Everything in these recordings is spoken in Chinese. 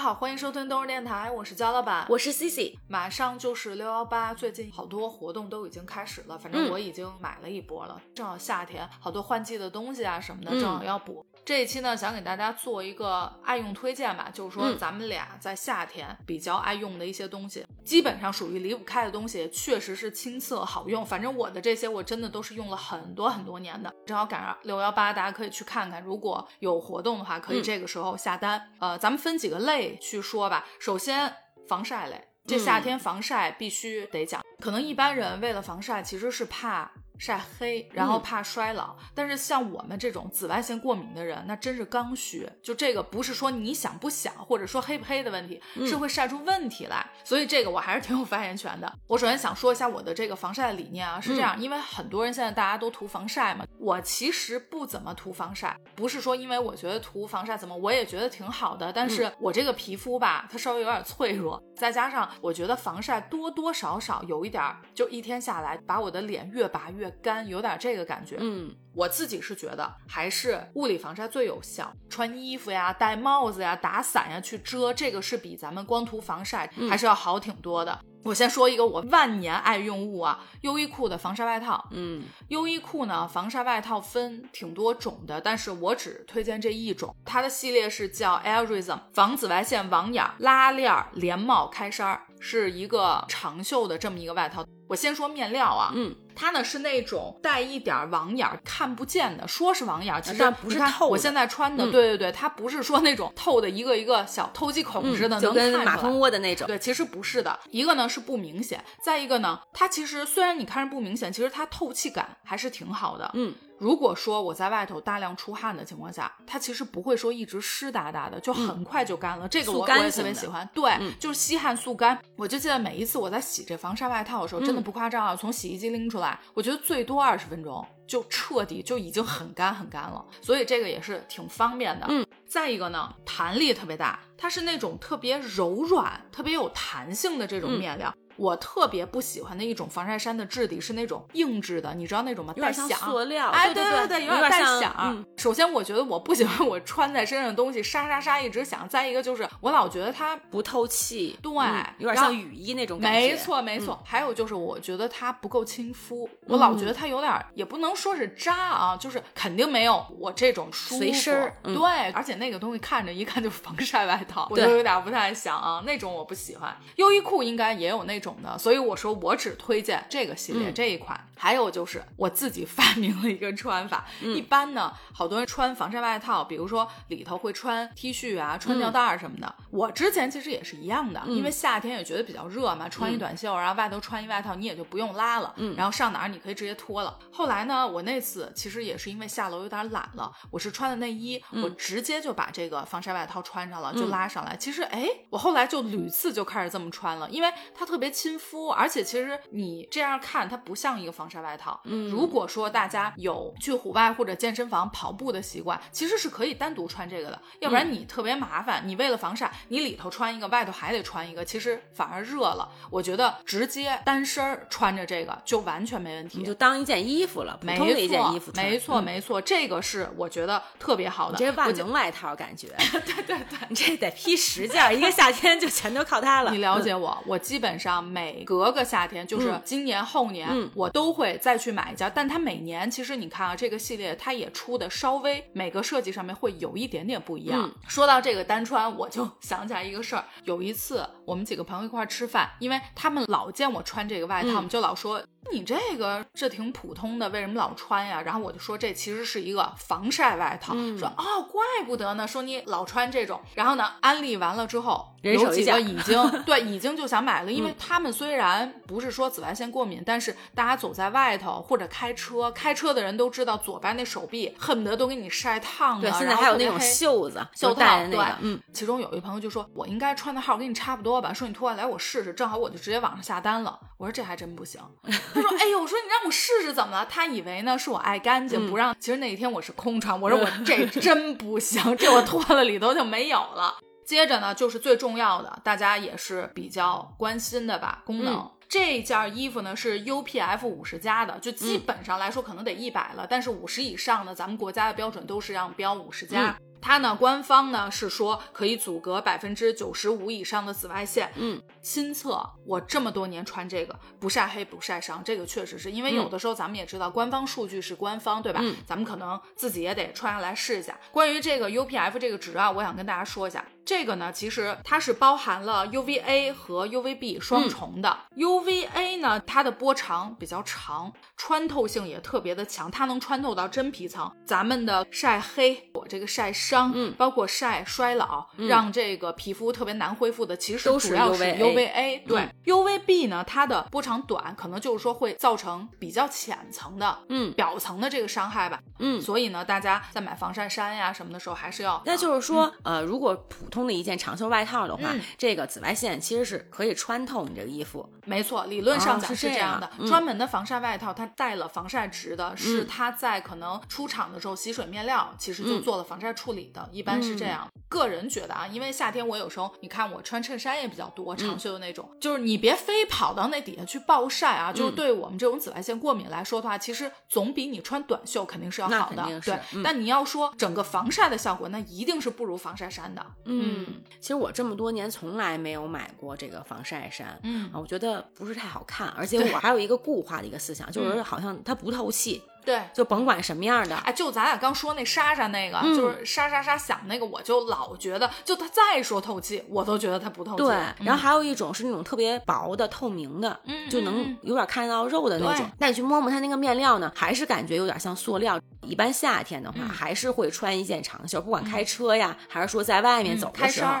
好，欢迎收听冬日电台，我是焦老板，我是 Cici。马上就是六幺八，最近好多活动都已经开始了，反正我已经买了一波了。正好夏天，好多换季的东西啊什么的，正好要补。这一期呢，想给大家做一个爱用推荐吧，就是说咱们俩在夏天比较爱用的一些东西，基本上属于离不开的东西，确实是亲测好用。反正我的这些，我真的都是用了很多很多年的。正好赶上六幺八，大家可以去看看，如果有活动的话，可以这个时候下单。呃，咱们分几个类去说吧。首先，防晒类，这夏天防晒必须得讲。可能一般人为了防晒，其实是怕。晒黑，然后怕衰老，但是像我们这种紫外线过敏的人，那真是刚需。就这个不是说你想不想，或者说黑不黑的问题，是会晒出问题来。所以这个我还是挺有发言权的。我首先想说一下我的这个防晒的理念啊，是这样，因为很多人现在大家都涂防晒嘛，我其实不怎么涂防晒，不是说因为我觉得涂防晒怎么，我也觉得挺好的，但是我这个皮肤吧，它稍微有点脆弱，再加上我觉得防晒多多少少有一点，就一天下来把我的脸越拔越。干有点这个感觉，嗯，我自己是觉得还是物理防晒最有效，穿衣服呀、戴帽子呀、打伞呀去遮，这个是比咱们光涂防晒还是要好挺多的。我先说一个我万年爱用物啊，优衣库的防晒外套。嗯，优衣库呢防晒外套分挺多种的，但是我只推荐这一种，它的系列是叫 Airism 防紫外线网眼拉链连帽开衫，是一个长袖的这么一个外套。我先说面料啊，嗯。它呢是那种带一点网眼看不见的，说是网眼，其实不是透。我现在穿的，对对对，它不是说那种透的一个一个小透气孔似的，就跟马蜂窝的那种。对，其实不是的。一个呢是不明显，再一个呢，它其实虽然你看着不明显，其实它透气感还是挺好的。嗯。如果说我在外头大量出汗的情况下，它其实不会说一直湿哒哒的，就很快就干了。这个我我也特别喜欢，对，就是吸汗速干。我就记得每一次我在洗这防晒外套的时候，真的不夸张啊，从洗衣机拎出来，我觉得最多二十分钟就彻底就已经很干很干了。所以这个也是挺方便的。嗯，再一个呢，弹力特别大，它是那种特别柔软、特别有弹性的这种面料。我特别不喜欢的一种防晒衫的质地是那种硬质的，你知道那种吗？带响，塑料。哎，对对对，有点带响。首先，我觉得我不喜欢 我穿在身上的东西沙沙沙一直响。再一个就是，我老觉得它不透气，对，有点像雨衣那种感觉。没错没错。还有就是，我觉得它不够亲肤，我老觉得它有点，也不能说是扎啊，就是肯定没有我这种随身。对，而且那个东西看着一看就是防晒外套，我就有点不太想啊，那种我不喜欢。优衣库应该也有那种的，所以我说。我只推荐这个系列这一款，还有就是我自己发明了一个穿法。一般呢，好多人穿防晒外套，比如说里头会穿 T 恤啊、穿吊带什么的。我之前其实也是一样的，因为夏天也觉得比较热嘛，穿一短袖，然后外头穿一外套，你也就不用拉了。然后上哪儿你可以直接脱了。后来呢，我那次其实也是因为下楼有点懒了，我是穿的内衣，我直接就把这个防晒外套穿上了，就拉上来。其实哎，我后来就屡次就开始这么穿了，因为它特别亲肤，而且。其实你这样看，它不像一个防晒外套。嗯，如果说大家有去户外或者健身房跑步的习惯，其实是可以单独穿这个的。要不然你特别麻烦，你为了防晒，你里头穿一个，外头还得穿一个，其实反而热了。我觉得直接单身儿穿着这个就完全没问题，你就当一件衣服了，没通的一件衣服。没错，没错，这个是我觉得特别好的。这万能外套感觉，对对对，你这得披十件，一个夏天就全都靠它了。你了解我，我基本上每隔个。夏天就是今年后年，我都会再去买一件。但它每年其实你看啊，这个系列它也出的稍微每个设计上面会有一点点不一样。说到这个单穿，我就 想起来一个事儿。有一次我们几个朋友一块吃饭，因为他们老见我穿这个外套，我们就老说。你这个这挺普通的，为什么老穿呀？然后我就说这其实是一个防晒外套。说哦，怪不得呢。说你老穿这种，然后呢，安利完了之后，有几个已经 对已经就想买了，因为他们虽然不是说紫外线过敏，但是大家走在外头或者开车，开车的人都知道左边那手臂恨不得都给你晒烫了。对，现在还有那种袖子袖带那个。嗯，其中有一朋友就说，我应该穿的号跟你差不多吧？说你脱下来我试试，正好我就直接网上下单了。我说这还真不行。他说：“哎呦，我说你让我试试怎么了？”他以为呢是我爱干净，不让。其实那一天我是空穿。我说我这 真不行，这我脱了里头就没有了。接着呢，就是最重要的，大家也是比较关心的吧，功能。这件衣服呢是 UPF 五十加的，就基本上来说可能得一百了，但是五十以上的，咱们国家的标准都是让标五十加。它呢，官方呢是说可以阻隔百分之九十五以上的紫外线。嗯，亲测，我这么多年穿这个不晒黑不晒伤，这个确实是因为有的时候咱们也知道，官方数据是官方，对吧？嗯咱们可能自己也得穿上来试一下。关于这个 UPF 这个值啊，我想跟大家说一下。这个呢，其实它是包含了 UVA 和 UVB 双重的。UVA 呢，它的波长比较长，穿透性也特别的强，它能穿透到真皮层。咱们的晒黑，我这个晒伤，嗯。包括晒衰老，让这个皮肤特别难恢复的，其实都主要是 UVA 对、嗯。UVB 呢，它的波长短，可能就是说会造成比较浅层的，嗯。表层的这个伤害吧。嗯。所以呢，大家在买防晒衫呀什么的时候，还是要那就是说，呃，如果普通的一件长袖外套的话，嗯。这个紫外线其实是可以穿透你这个衣服。没错，理论上哦讲是这样的。嗯。专门的防晒外套，它带了防晒值的，是嗯。它在可能出厂的时候洗水面料其实就嗯。做了防晒处理的，一般是这样。个人觉得啊，因为夏天我有时候你看我穿衬衫也比较多，长袖的那种，就是你别非跑到那底下去暴晒啊。就是嗯对我们这种紫外线过敏来说的话，其实总比你穿短袖肯定是要好的对，嗯但你要说整个防晒的效果，那一定是不如防晒衫的。嗯，其实我这么多年从来没有买过这个防晒衫。嗯啊，我觉得不是太好看，而且我还有一个固化的一个思想，就是好像它不透气，对。就甭管什么样的，哎，就咱俩刚说那莎莎那个，嗯就是沙沙沙响那个，我就老觉得，就他再说透气，我都觉得它不透气。对，嗯然后还有一种是那种特别薄的、透明的，嗯就能有点看到肉的那种。那你去摸摸它那个面料呢，还是感觉有点像塑料。一般夏天的话，嗯还是会穿一件长袖，不管开车呀，还是说在外面嗯走的时候。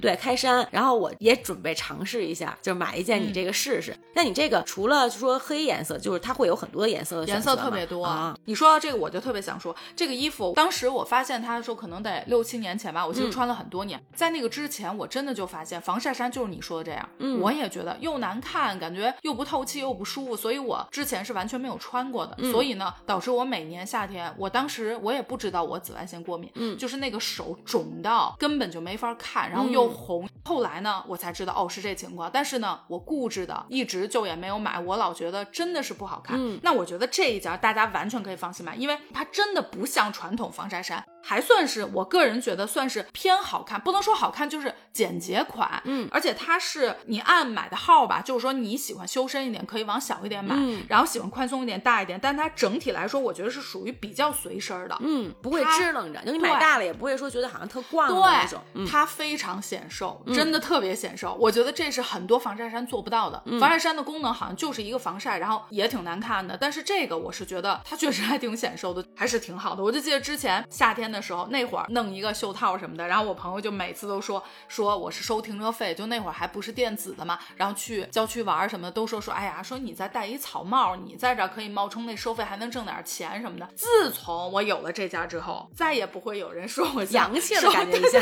对，开衫，然后我也准备尝试一下，就是买一件你这个试试。那你这个除了说黑颜色，就是它会有很多颜色的颜色选择吗特别多。啊。你说到这个，我就特别想说，这个衣服当时我发现它的时候，可能得六七年前吧，我其实嗯穿了很多年。在那个之前，我真的就发现防晒衫就是你说的这样，嗯我也觉得又难看，感觉又不透气又不舒服，所以我之前是完全没有穿过的。嗯所以呢，导致我每年夏天，我当时我也不知道我紫外线过敏，嗯就是那个手肿到根本就没法看，然后又嗯红。后来呢，我才知道哦是这情况，但是呢，我固执的一直就也没有买，我老觉得真的是不好看。嗯那我觉得这一家大家完全可以放心买，因为它真的不像传统防晒衫，还算是我个人觉得算是偏好看，不能说好看，就是简洁款。嗯而且它是你按买的号吧，就是说你喜欢修身一点，可以往小一点买，嗯然后喜欢宽松一点、大一点，但它整体来说，我觉得是属于比较随身的。嗯，不会支棱着，就你买大了也不会说觉得好像特逛的那种。对，嗯它非常显瘦，真的特别显瘦。我觉得这是很多防晒衫做不到的。防晒衫的功能好像就是一个防晒，然后也挺难看的。但是这个我是觉得它确实还挺显瘦的，还是挺好的。我就记得之前夏天的时候，那会儿弄一个袖套什么的，然后我朋友就每次都说说我是收停车费，就那会儿还不是电子的嘛，然后去郊区玩什么的都说说，哎呀，说你再戴一草帽，你在这儿可以冒充那收费，还能挣点钱什么的。自从我有了这家之后，再也不会有人说我洋气了感觉一下。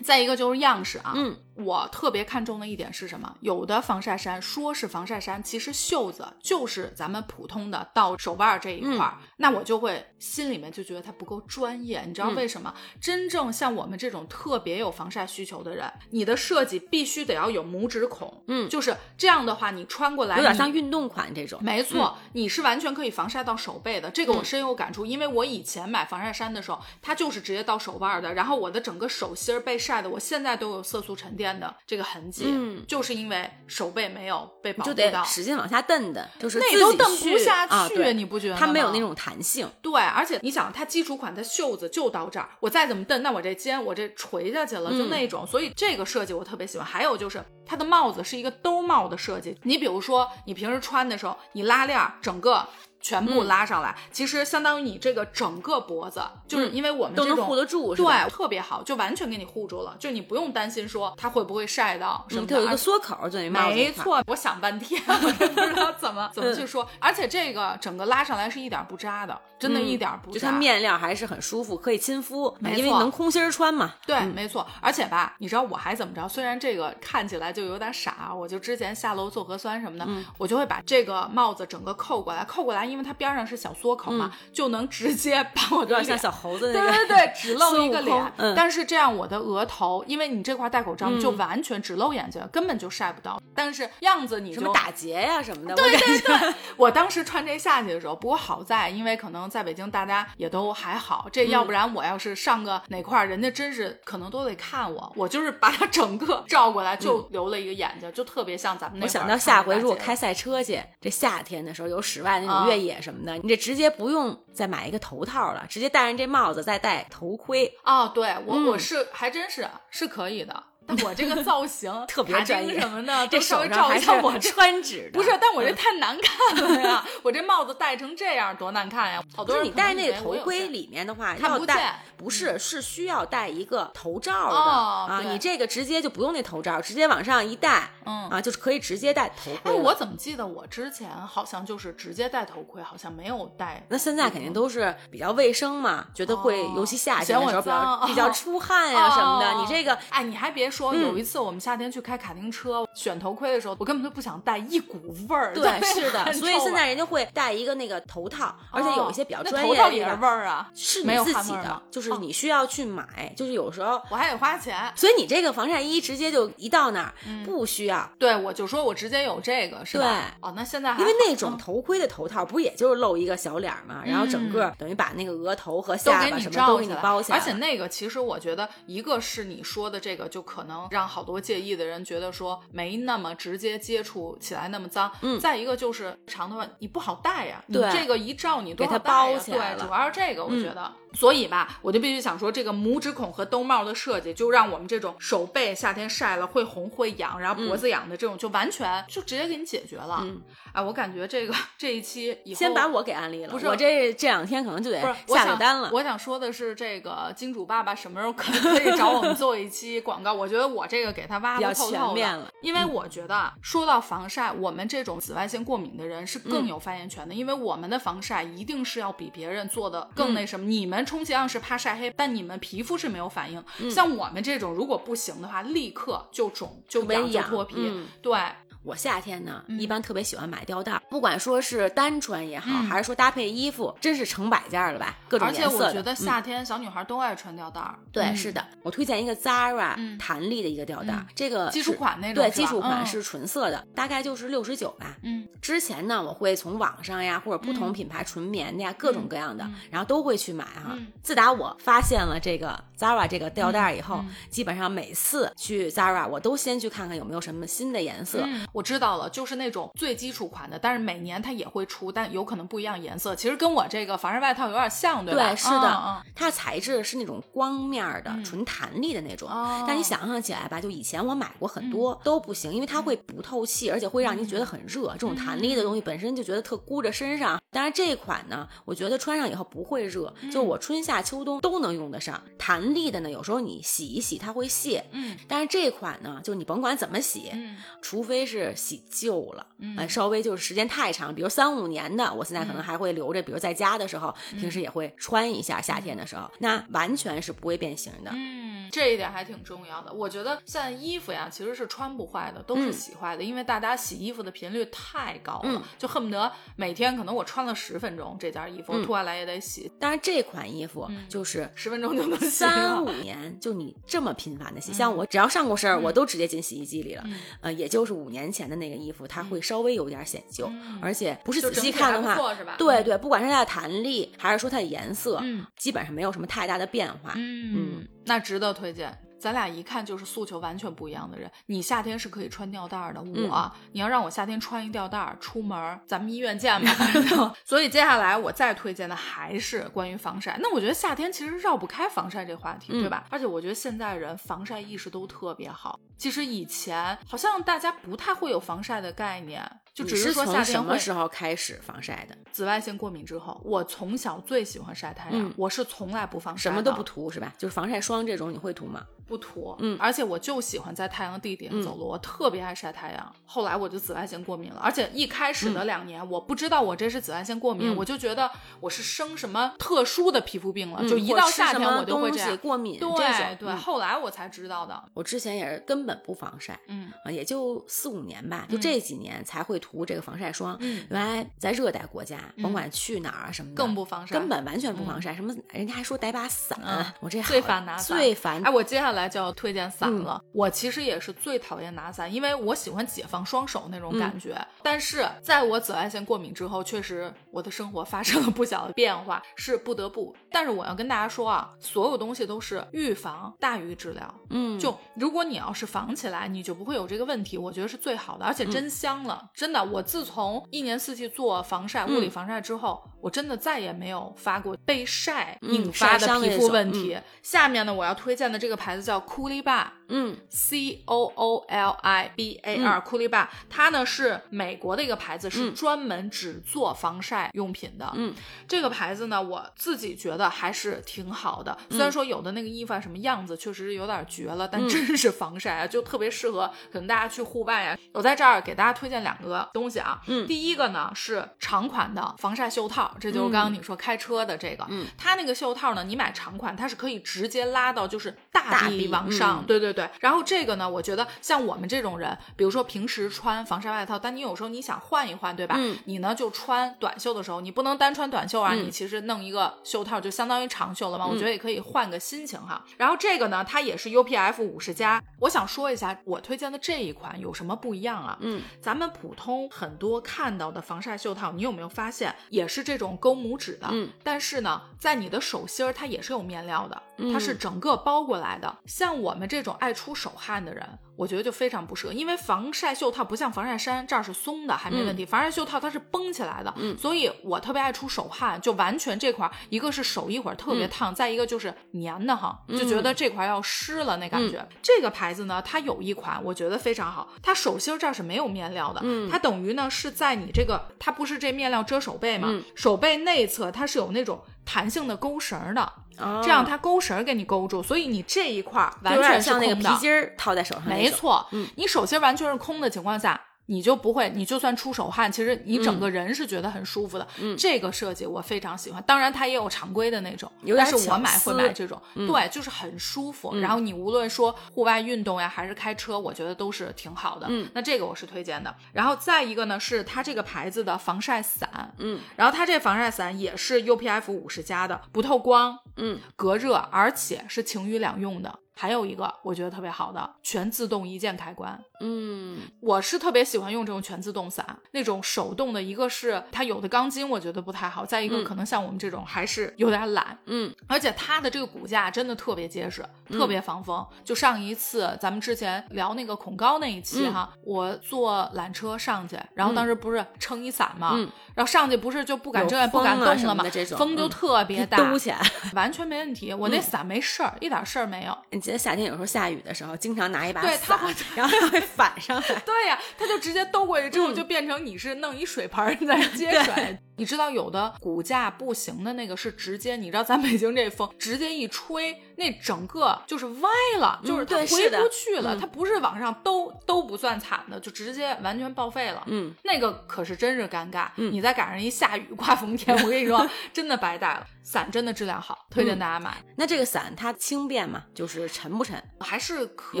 再一个就是样式啊，嗯，我特别看重的一点是什么？有的防晒衫说是防晒衫，其实袖子就是咱们普通的到手腕儿这一块儿，那我就会心里面就觉得它不够专业。你知道为什么？真正像我们这种特别有防晒需求的人，你的设计必须得要有拇指孔，嗯就是这样的话，你穿过来有点像运动款这种。没错，你是完全可以防晒到手背的，这个我深有感触，因为我以前买防晒衫的时候，它就是直接到手腕的，然后我的整个手心儿被晒的，我现在都有色素沉淀的这个痕迹，嗯就是因为手背没有被保就得护到。使劲往下蹬蹬，就是那都蹬不去下啊，去对你不觉得吗它没有那种弹性。对，而且你想，它基础款它袖子就到这儿，我再怎么蹬，那我这肩我这垂下去了，就嗯那种，所以所以这个设计我特别喜欢。还有就是它的帽子是一个兜帽的设计，你比如说你平时穿的时候，你拉链整个。全部嗯拉上来，其实相当于你这个整个脖子，就是因为我们都能护得住对，特别好，就完全给你护住了，就你不用担心说它会不会晒到什么。它有一个缩口儿，就那。没错，我想半天，我也不知道怎么怎么去说。而且这个整个拉上来是一点不扎的，真的嗯一点不扎。就它面料还是很舒服，可以亲肤，没因为错能空心儿穿嘛。对，没错。而且吧，你知道我还怎么着？虽然这个看起来就有点傻，我就之前下楼做核酸什么的，嗯我就会把这个帽子整个扣过来，扣过来，因为它边上是小缩口嘛，就能直接把我的有点像小猴子那个。对对对，只露一个脸。嗯但是这样我的额头，因为你这块戴口罩，嗯就完全只露眼睛，根本就晒不到。但是样子你就什么打结呀、什么的，对对对，我当时穿这下去的时候，不过好在，因为可能在北京大家也都还好，这嗯要不然我要是上个哪块儿，人家真是可能都得看我。我就是把它整个照过来，就留了一个眼睛，就特别像咱们那我想到下回如果开赛车去，这夏天的时候有室外那啊种越野什么的，你这直接不用再买一个头套了，直接戴上这帽子，再戴头盔，哦，对我、嗯。我是还真是是可以的，但我这个 造型特别卡专业丁什么的，这都稍手微照一下我。穿指的，不是，但我这太难看了呀！我这帽子戴成这样多难看呀！好不是你戴那个头盔里面的话，要戴见不是是需要戴一个头罩的、哦啊，你这个直接就不用那头罩，直接往上一戴，嗯啊，就是可以直接戴头哎，盔哎。我怎么记得我之前好像就是直接戴头盔，好像没有戴。那现在肯定都是比较卫生嘛，觉得会，哦尤其夏天的时候比较脏比较出汗呀、什么的。哦你这个哎，你还别说，嗯。有一次我们夏天去开卡丁车，选头盔的时候，我根本就不想戴，一股味儿。对是的，所以现在人家会戴一个那个头套，而且有一些比较哦那专头套也是味儿啊，是没有你自己的就是哦你需要去买，就是有时候。我还得花钱。所以你这个防晒衣直接就一到那儿、嗯。不需要，对，我就说我直接有这个，是吧？对。哦，那现在还因为那种嗯。头盔的头套不也就是露一个小脸儿嘛，然后整个等于把那个额头和下巴什么都给你包起来，而且那个其实我觉得，一个是你说的这个，就可能让好多介意的人觉得说没那么直接接触起来那么脏。嗯再一个就是长头发你不好戴呀，你对这个一照你多给它少戴呀包起来了对，主要是这个我嗯觉得。所以吧，我就必须想说，这个拇指孔和兜帽的设计，就让我们这种手背夏天晒了会红会痒，然后脖子痒的这种，就完全就直接给你解决了。嗯哎，我感觉这个这一期以后先把我给安利了，不是我这这两天可能就得下个单了。我想说的是，这个金主爸爸什么时候可可以找我们做一期广告？我觉得我这个给他挖比较的透透的全面了，嗯因为我觉得啊说到防晒，我们这种紫外线过敏的人是更嗯有发言权的，因为我们的防晒一定是要比别人做的更嗯那什么。你们充其量是怕晒黑，但你们皮肤是没有反应。嗯像我们这种，如果不行的话，立刻就肿、就痒、就脱皮。嗯对，我夏天呢，嗯一般特别喜欢买吊带儿，不管说是单穿也好，嗯还是说搭配衣服，真是成百件儿了吧，各种而且颜色的。我觉得嗯夏天小女孩都爱穿吊带儿。对，嗯是的，我推荐一个 Zara 嗯弹力的一个吊带这个基础款那种对，基础款嗯是纯色的，大概就是六十九吧。嗯之前呢，我会从网上呀，或者不同嗯品牌纯棉的呀，各种各样的，嗯然后都会去买哈。嗯自打我发现了这个 Zara 这个吊带儿以后，嗯基本上每次去 Zara，我都先去看看有没有什么新的颜色。嗯，我知道了，就是那种最基础款的，但是每年它也会出，但有可能不一样颜色。其实跟我这个防晒外套有点像，对吧？对，是的，嗯它的材质是那种光面儿的、嗯纯弹力的那种。哦但你想象起来吧，就以前我买过很多、都不行，因为它会不透气，而且会让你觉得很热。这种弹力的东西本身就觉得特箍着身上。但是这款呢，我觉得穿上以后不会热，就我春夏秋冬都能用得上。弹力的呢，有时候你洗一洗它会卸。嗯但是这款呢，就你甭管怎么洗，嗯除非是洗旧了，嗯呃，稍微就是时间太长，比如三五年的，我现在可能嗯还会留着，比如在家的时候，平时也会穿一下，夏天的时候，那完全是不会变形的。嗯，这一点还挺重要的。我觉得现在衣服呀，其实是穿不坏的，都是嗯洗坏的，因为大家洗衣服的频率太高了，嗯就恨不得每天可能我穿了十分钟这件衣服，嗯脱下来也得洗，但是，这款衣服嗯就是。十分钟就能洗。三五年，就你这么频繁的洗，像我只要上过身儿，我都直接进洗衣机里了。嗯呃，也就是五年前的那个衣服，它会稍微有点显旧，嗯而且不是仔细看的话？对对，不管是它的弹力，还是说它的颜色，嗯基本上没有什么太大的变化。嗯，那值得推荐。咱俩一看就是诉求完全不一样的人。你夏天是可以穿吊带儿的，嗯我、你要让我夏天穿一吊带儿出门儿，咱们医院见吧。所以接下来我再推荐的还是关于防晒。那我觉得夏天其实绕不开防晒这话题，嗯对吧？而且我觉得现在人防晒意识都特别好。其实以前好像大家不太会有防晒的概念，就只你是说夏天从什么时候开始防晒的？紫外线过敏之后，我从小最喜欢晒太阳，嗯我是从来不防晒，什么都不涂是吧？就是防晒霜这种你会涂吗？不涂，嗯而且我就喜欢在太阳地底下走路，我特别爱晒太阳。后来我就紫外线过敏了，而且一开始的两年、我不知道我这是紫外线过敏，嗯我就觉得我是生什么特殊的皮肤病了，嗯就一到夏天我就会这样。对对，嗯后来我才知道的。我之前也是根本不防晒。嗯啊，也就四五年吧，就嗯这几年才会涂这个防晒霜。嗯原来在热带国家，嗯甭管去哪儿啊什么的，更不防晒，根本完全不防晒。什么人家还说带把伞，嗯我这最烦拿伞最烦哎，我接下来就要推荐伞嗯了。我其实也是最讨厌拿伞，因为我喜欢解放双手那种嗯感觉。但是在我紫外线过敏之后，确实我的生活发生了不小的变化，是不得不。但是我要跟大家说啊，所有东西都是预防大于治疗。嗯，就如果你要是防起来，你就不会有这个问题，我觉得是最好的，而且嗯真香了，真的。我自从一年四季做防晒、物理嗯防晒之后，我真的再也没有发过被晒嗯引发的皮肤问题。下面呢，我要推荐的这个牌子叫库丽巴。嗯 C O O L I B A R 库丽巴，它呢是美国的一个牌子，是嗯专门只做防晒用品的。嗯，这个牌子呢，我自己觉得还是挺好的。虽然说有的那个衣服啊什么样子确实是有点绝了，但嗯真是防晒啊，就特别适合可能大家去户外啊。我在这儿给大家推荐两个东西啊。嗯第一个呢是长款的防晒袖套，这就是刚刚你说开车的这个。嗯它那个袖套呢，你买长款，它是可以直接拉到就是大大臂臂往上。嗯对对对。然后这个呢，我觉得像我们这种人，比如说平时穿防晒外套，但你有时候你想换一换，对吧？嗯你呢就穿短袖的时候，你不能单穿短袖啊，嗯你其实弄一个袖套就相当于长袖了嘛。我嗯觉得也可以换个心情哈。然后这个呢，它也是 UPF 五十加。我想说一下，我推荐的这一款有什么不一样啊？嗯咱们普通很多看到的防晒袖套，你有没有发现也是这种勾拇指的？嗯，但是呢，在你的手心儿它也是有面料的，嗯它是整个包过来的。像我们这种爱出手汗的人，我觉得就非常不适合，因为防晒袖套不像防晒衫这儿是松的，还没问题，防晒袖套它是绷起来的，嗯。所以我特别爱出手汗，就完全这块儿一个是手一会儿特别嗯。烫，再一个就是黏的哈，就觉得这块儿要湿了那感嗯。觉。这个牌子呢，它有一款我觉得非常好，它手心儿这儿是没有面料的，嗯。它等于呢是在你这个，它不是这面料遮手背嘛，嗯手背内侧它是有那种弹性的勾绳儿的，哦。这样它勾绳儿给你勾住，所以你这一块儿完全是像那个。皮筋儿套在手上那种，没错，嗯你手心完全是空的情况下，你就不会，你就算出手汗，其实你整个人是觉得很舒服的。嗯这个设计我非常喜欢，当然它也有常规的那种，但是我买会买这种，嗯对，就是很舒服。嗯然后你无论说户外运动呀，还是开车，我觉得都是挺好的。嗯，那这个我是推荐的。然后再一个呢，是它这个牌子的防晒伞，嗯然后它这防晒伞也是 UPF 五十加的，不透光，嗯隔热，而且是晴雨两用的。还有一个我觉得特别好的，全自动一键开关。嗯我是特别喜欢用这种全自动伞，那种手动的，一个是它有的钢筋我觉得不太好，再一个嗯可能像我们这种还是有点懒，嗯而且它的这个骨架真的特别结实，特别防风。就上一次咱们之前聊那个恐高那一期嗯哈，我坐缆车上去，然后当时不是撑一伞嘛，嗯然后上去不是就不敢有睁眼不敢动了嘛风就嗯特别大，兜起来。完全没问题。我那嗯伞没事儿，一点事儿没有。你记得夏天有时候下雨的时候，经常拿一把伞然后它会反上来。对呀、它就直接兜过去之后，嗯就变成你是弄一水盆儿在接水。你知道有的骨架不行的那个是直接，你知道咱北京这风直接一吹，那整个就是歪了，就是它回不去了，嗯它不是往上兜都不算惨的，就直接完全报废了。嗯那个可是真是尴尬，嗯你再赶上一下雨刮风天，我跟你说，真的白带了。伞真的质量好，推荐嗯大家买。那这个伞它轻便嘛？就是沉不沉？还是可以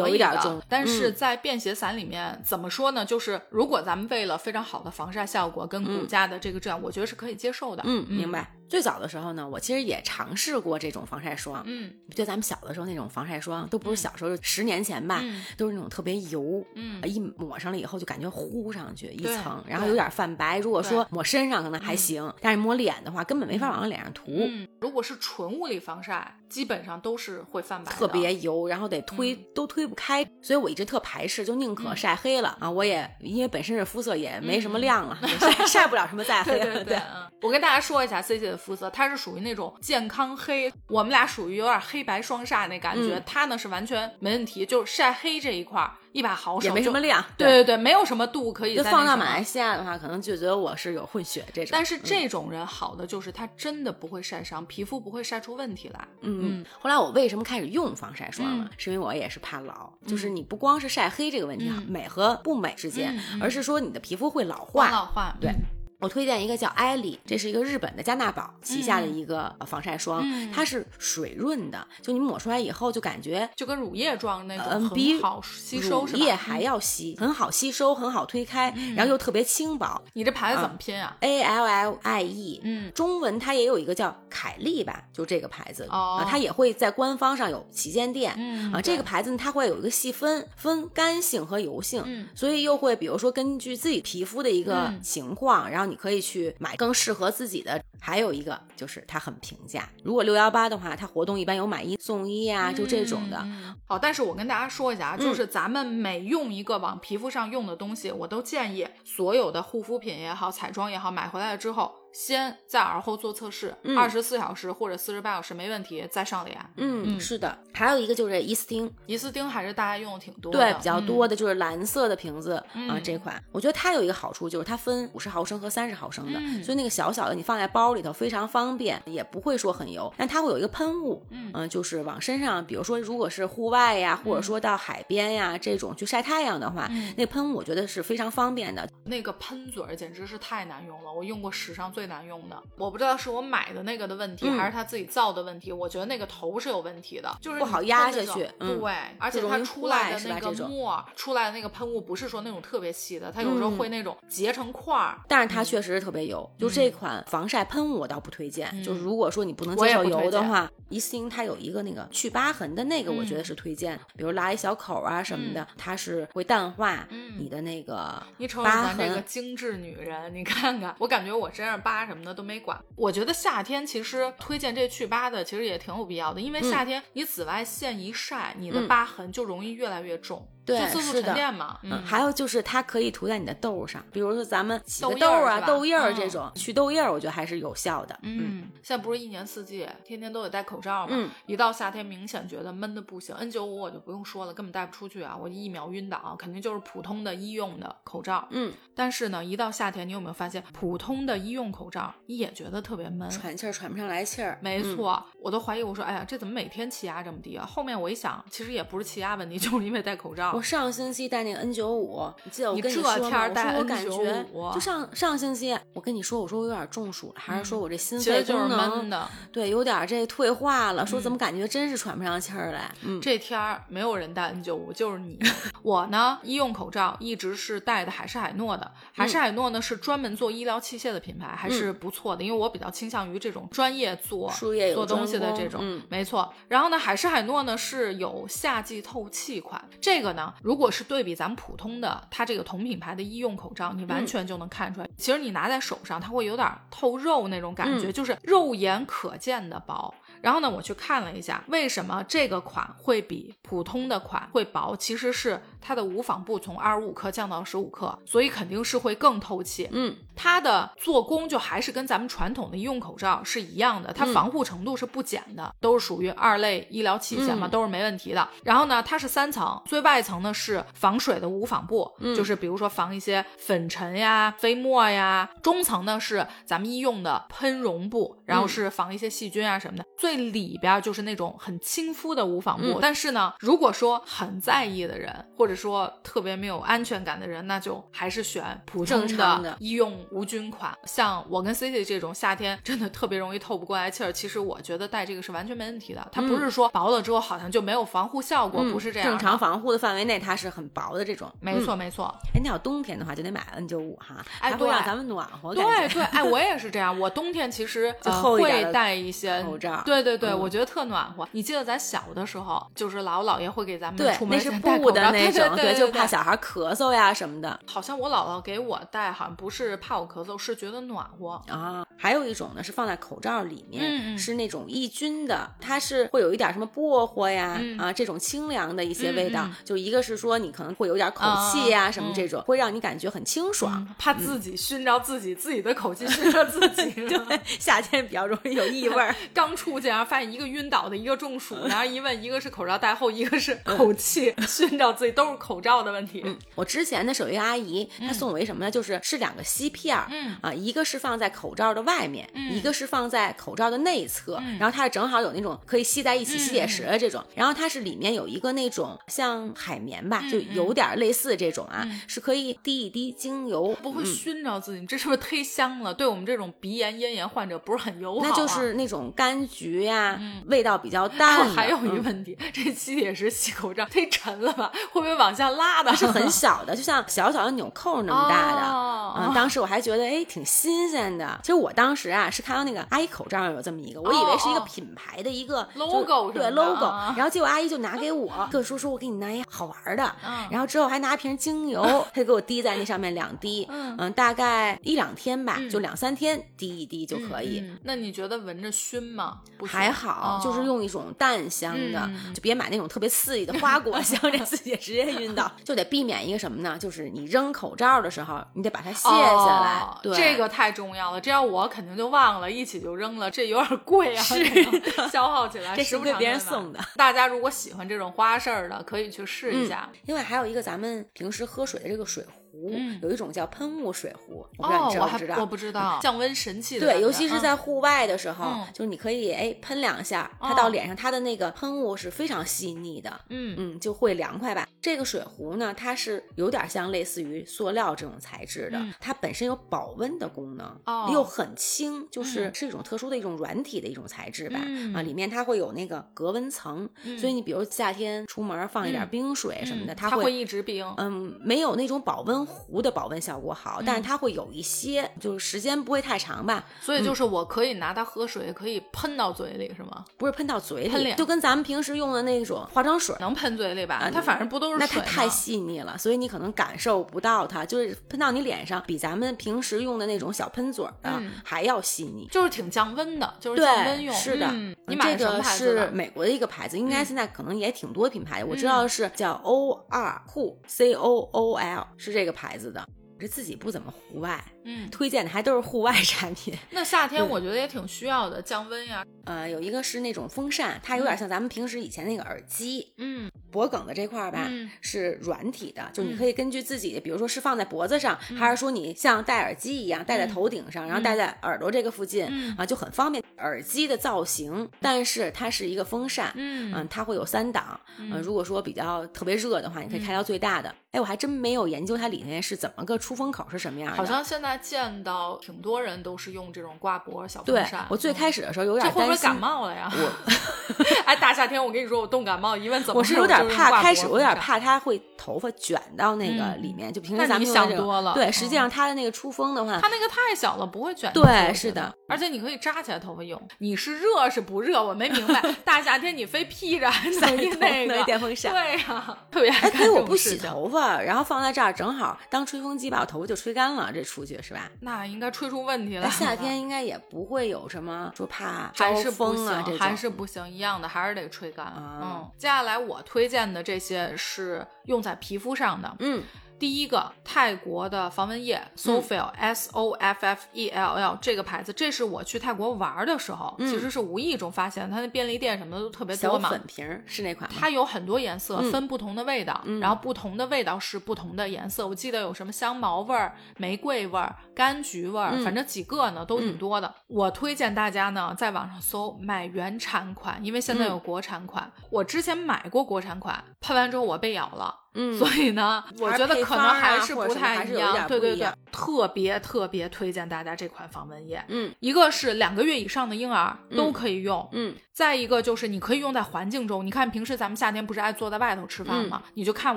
有一点重但是嗯在便携伞里面、怎么说呢？就是如果咱们为了非常好的防晒效果跟骨架的这个质量，我觉得是可以接受的。嗯，明。白。最早的时候呢，我其实也尝试过这种防晒霜。嗯就咱们小的时候那种防晒霜，都不是小时候，十年前吧，嗯都是那种特别油，嗯一抹上了以后就感觉糊上去一层，然后有点泛白。如果说抹身上可能还行，但是抹脸的话根本没法往脸上涂，嗯，如果是纯物理防晒，基本上都是会泛白，特别油，然后得推、嗯都推不开，所以我一直特排斥，就宁可嗯晒黑了、啊。我也因为本身是肤色也没什么亮了，也晒晒不了什么再黑。对对对，嗯，我跟大家说一下 C C 的肤色，它是属于那种健康黑，我们俩属于有点黑白双煞那感觉，嗯它呢是完全没问题，就是晒黑这一块儿一把好手，也没什么就。亮。对对对，没有什么度可以就放到马来西亚的话，可能就觉得我是有混血这种。但是这种人好的就是他真的不会晒伤，皮肤不会晒出问题来。嗯，嗯后来我为什么开始用防晒霜了？嗯是因为我也是怕老，就是你不光是晒黑这个问题，嗯美和不美之间，而是说你的皮肤会老化。老化，对嗯我推荐一个叫艾丽，这是一个日本的加纳宝旗下的一个防晒霜，它是水润的，就你抹出来以后就感觉就跟乳液状那种，嗯，比好吸收，乳液？还要稀，很好吸收，很好推开，然后又特别轻薄。你这牌子怎么拼啊？A L L I E，嗯，中文它也有一个叫凯丽吧，就这个牌子。哦啊，它也会在官方上有旗舰店嗯啊。这个牌子呢，它会有一个细分，分干性和油性，嗯。所以又会比如说根据自己皮肤的一个嗯。情况，然后你可以去买更适合自己的。还有一个就是它很平价，如果六幺八的话，它活动一般有买一送一啊，就这种的。嗯哦，但是我跟大家说一下啊，嗯就是咱们每用一个往皮肤上用的东西，我都建议所有的护肤品也好、彩妆也好，买回来了之后，先在耳后做测试，嗯二十四小时或者四十八小时没问题再上脸。嗯，嗯是的。还有一个就是伊斯汀，伊斯汀还是大家用的挺多的，对，比较多的。就是蓝色的瓶子、啊，嗯这款我觉得它有一个好处就是它分五十毫升和三十毫升的，嗯所以那个小小的你放在包里头非常方便，也不会说很油。但它会有一个喷雾，嗯就是往身上，比如说如果是户外呀，或者说到海边呀这种去晒太阳的话，嗯那个喷雾我觉得是非常方便的。那个喷嘴儿简直是太难用了，我用过史上最难用的。我不知道是我买的那个的问题，嗯还是他自己造的问题。我觉得那个头是有问题的，就是不好压下去嗯对，而且它出来的那个是吧这种沫儿，出来的那个喷雾不是说那种特别细的，它有时候嗯会那种结成块儿。但是它确实是特别油，就这款防晒喷雾我倒不推荐。嗯就是如果说你不能我接受油的话，一次性它有一个那个去疤痕的那个，我觉得嗯是推荐，比如拉一小口啊什么的，它是会淡化嗯你的那个你瞅瞅疤咱这个。精致女人，你看看，我感觉我身上疤什么的都没管。我觉得夏天其实推荐这去疤的，其实也挺有必要的，因为夏天你紫外线一晒，你的嗯疤痕就容易越来越重，对就色素沉淀嘛。嗯，还有就是它可以涂在你的痘上，比如说咱们起个痘啊、痘印儿这嗯种，去痘印儿，我觉得还是有效的。嗯，现在不是一年四季天天都得戴口罩嘛，嗯一到夏天明显觉得闷的不行。N 9 5我就不用说了，根本戴不出去啊，我一秒晕倒，肯定就是普通的医用的口罩。嗯，但是呢，一到夏天，你有没有发现，普通的医用口罩你也觉得特别闷？喘气儿喘不上来气儿。嗯没错，我都怀疑，我说，哎呀，这怎么每天气压这么低啊？后面我一想，其实也不是气压问题，就是因为戴口罩我。上星期戴那个 N 九五你记得我跟你说我说我感觉就上上星期，我跟你说，我说我有点中暑了，还是说我这心肺就是功能闷的，对有点这退化了，说怎么感觉真是喘不上气儿来？嗯，这天儿没有人戴 N 九五就是你。我呢，医用口罩一直是戴的海氏海诺的。海氏海诺呢是专门做医疗器械的品牌，还是不错的。因为我比较倾向于这种专业做术业有做东西的这种，嗯没错。然后呢，海氏海诺呢是有夏季透气款，这个呢，如果是对比咱们普通的它这个同品牌的医用口罩，你完全就能看出来，其实你拿在手上，它会有点透肉那种感觉，嗯。就是肉眼可见的薄。然后呢，我去看了一下，为什么这个款会比普通的款会薄？其实是它的无纺布从二十五克降到十五克，所以肯定是会更透气。嗯，它的做工就还是跟咱们传统的医用口罩是一样的，它嗯防护程度是不减的，都是属于二类医疗器械嘛，嗯都是没问题的。然后呢，它是三层，最外层呢是防水的无纺布，嗯就是比如说防一些粉尘呀、飞沫呀。中层呢是咱们医用的喷绒布，然后嗯是防一些细菌啊什么的。最里边就是那种很亲肤的无纺布。嗯但是呢，如果说很在意的人，或者说特别没有安全感的人，那就还是选普通的医用无菌款。像我跟 Cici 这种夏天真的特别容易透不过来气儿，其实我觉得戴这个是完全没问题的。它不是说薄了之后好像就没有防护效果，嗯不是这样。正常防护的范围内，它是很薄的这种。没错，嗯。没错。哎，那要冬天的话，就得买 N 9 5哈，哎对咱们暖和。对对，哎，我也是这样。我冬天其实 会戴一些口罩对对对，嗯我觉得特暖和。你记得咱小的时候，就是姥姥姥爷会给咱们对出，门那是布的那种，对对，就怕小孩咳嗽呀什么的好像我姥姥给我戴，好像不是怕我咳嗽，是觉得暖和。啊。还有一种呢，是放在口罩里面，是那种抑菌的，它是会有一点什么薄荷呀、嗯啊这种清凉的一些味道。就一个是说你可能会有点口气呀、什么这种，会让你感觉很清爽。嗯怕自己熏着自己，自己的口气熏着自己。对，夏天比较容易有异味儿。刚出去，然后发现一个晕倒的，一个中暑，然后一问，一个是口罩戴厚，一个是口气 熏着自己，都是口罩的问题。我之前的守约阿姨，她送我一什么呢？就是是两个吸片儿，嗯啊，一个是放在口罩的外面，一个是放在口罩的内侧，然后它是正好有那种可以吸在一起吸铁石的这种，然后它是里面有一个那种像海海绵吧，嗯就有点类似这种啊，嗯是可以滴一滴精油，不会嗯熏着自己，这是不是忒香了？对我们这种鼻炎、咽炎患者不是很友好、啊。那就是那种柑橘呀、嗯味道比较淡的。还有一个嗯问题，这吸铁石吸口罩忒沉了吧？会不会往下拉的？是很小的，就像小小的纽扣那么大的。哦嗯，当时我还觉得哎挺新鲜的。其实我当时啊是看到那个阿姨口罩上有这么一个，我以为是一个哦品牌的一个 logo 就对 logo，啊然后结果阿姨就拿给我，跟我说说我给你拿一好玩的，嗯然后之后还拿瓶精油，她就给我滴在那上面两滴，嗯大概一两天吧，嗯就两三天滴一滴就可以。那你觉得闻着熏吗？不熏还好，就是。哦用一种淡香的，就别买那种特别刺激的花果香，这自己直接晕倒。就得避免一个什么呢？就是你扔口罩的时候，你得把它卸下来。这个太重要了，这要我肯定就忘了，一起就扔了，这有点贵啊，是 消耗起来，这时不是给别人送的。大家如果喜欢这种花式儿的，可以去试一下。另外还有一个咱们平时喝水的这个水壶，嗯。有一种叫喷雾水壶，我不知道哦你，知不知道？不知道，降温神器的对，尤其是在嗯户外的时候，嗯。就是你可以哎喷两下，它哦。到脸上，它的那个喷雾是非常细腻的，嗯。嗯，就会凉快吧。这个水壶呢，它是有点像类似于塑料这种材质的，嗯。它本身有保温的功能，哦。又很轻，就是嗯。是一种特殊的一种软体的一种材质吧。嗯。啊，里面它会有那个隔温层，所以你比如夏天出门放一点嗯。冰水什么的，它嗯它会一直冰。嗯，没有那种保温壶的保温效果好，但是它会有一些，就是时间不会太长吧，所以就是我可以拿它喝水，可以喷到嘴里，是吗？不是喷到嘴里，喷脸就跟咱们平时用的那种化妆水。能喷嘴里吧？啊它反正不都是那水吗它太细腻了，所以你可能感受不到它，就是喷到你脸上，比咱们平时用的那种小喷嘴儿还要细腻。就是挺降温的，就是降温，用。是的，嗯你买的？是美国的一个牌子，应该嗯现在可能也挺多品牌的。我知道是叫 O R Cool C O O L，是这个牌子的。我这自己不怎么户外，嗯，推荐的还都是户外产品。那夏天我觉得也挺需要的，降温呀。呃，有一个是那种风扇，它有点像咱们平时以前那个耳机，嗯脖梗的这块儿吧、嗯是软体的，就你嗯可以根据自己，比如说是放在脖子上，还是说你像戴耳机一样戴在头顶上，然后戴在耳朵这个附近、嗯啊，就很方便。耳机的造型，但是它是一个风扇，嗯嗯，它会有三档，嗯、如果说比较特别热的话，你可以开到最大的。哎，我还真没有研究它里面是怎么个出风口是什么样的。好像现在见到挺多人都是用这种挂脖小风对扇。我最嗯开始的时候有点担心，会不会感冒了呀？我哎，大夏天我跟你说，我冻感冒，一问怎么我是有点怕，开始我有点。怕它会头发卷到那个嗯里面，就平时咱们想多了对，实际嗯上它的那个出风的话，它那个太小了，不会卷。对是的，而且你可以扎起来头发用。你是热是不热？我没明白。大夏天你非披着那个电风扇对呀、特别爱哎，干这可是我不洗种事然后放在这儿，正好当吹风机把我头发就吹干了，这出去是吧？那应该吹出问题来了。夏天应该也不会有什么说怕招还是不风啊这行，种，还是不行，一样的，还是得吹干。啊嗯，接下来我推荐的这些是用在皮肤上的。嗯第一个泰国的防蚊液 Soffel、S O F F E L L 这个牌子，这是我去泰国玩的时候，其实是无意中发现，它那便利店什么的都特别多小嘛。粉瓶儿是那款吗？它有很多颜色，嗯分不同的味道，然后不同的味道是不同的颜色。我记得有什么香茅味儿、玫瑰味儿、柑橘味反正几个呢都挺多的。我推荐大家呢在网上搜买原产款，因为现在有国产款。我之前买过国产款，喷完之后我被咬了。嗯，所以呢，我觉得可能还是不太一样。对对对特别特别推荐大家这款防蚊液。嗯一个是两个月以上的婴儿都可以用，嗯再一个就是你可以用在环境中，你看平时咱们夏天不是爱坐在外头吃饭吗？你就看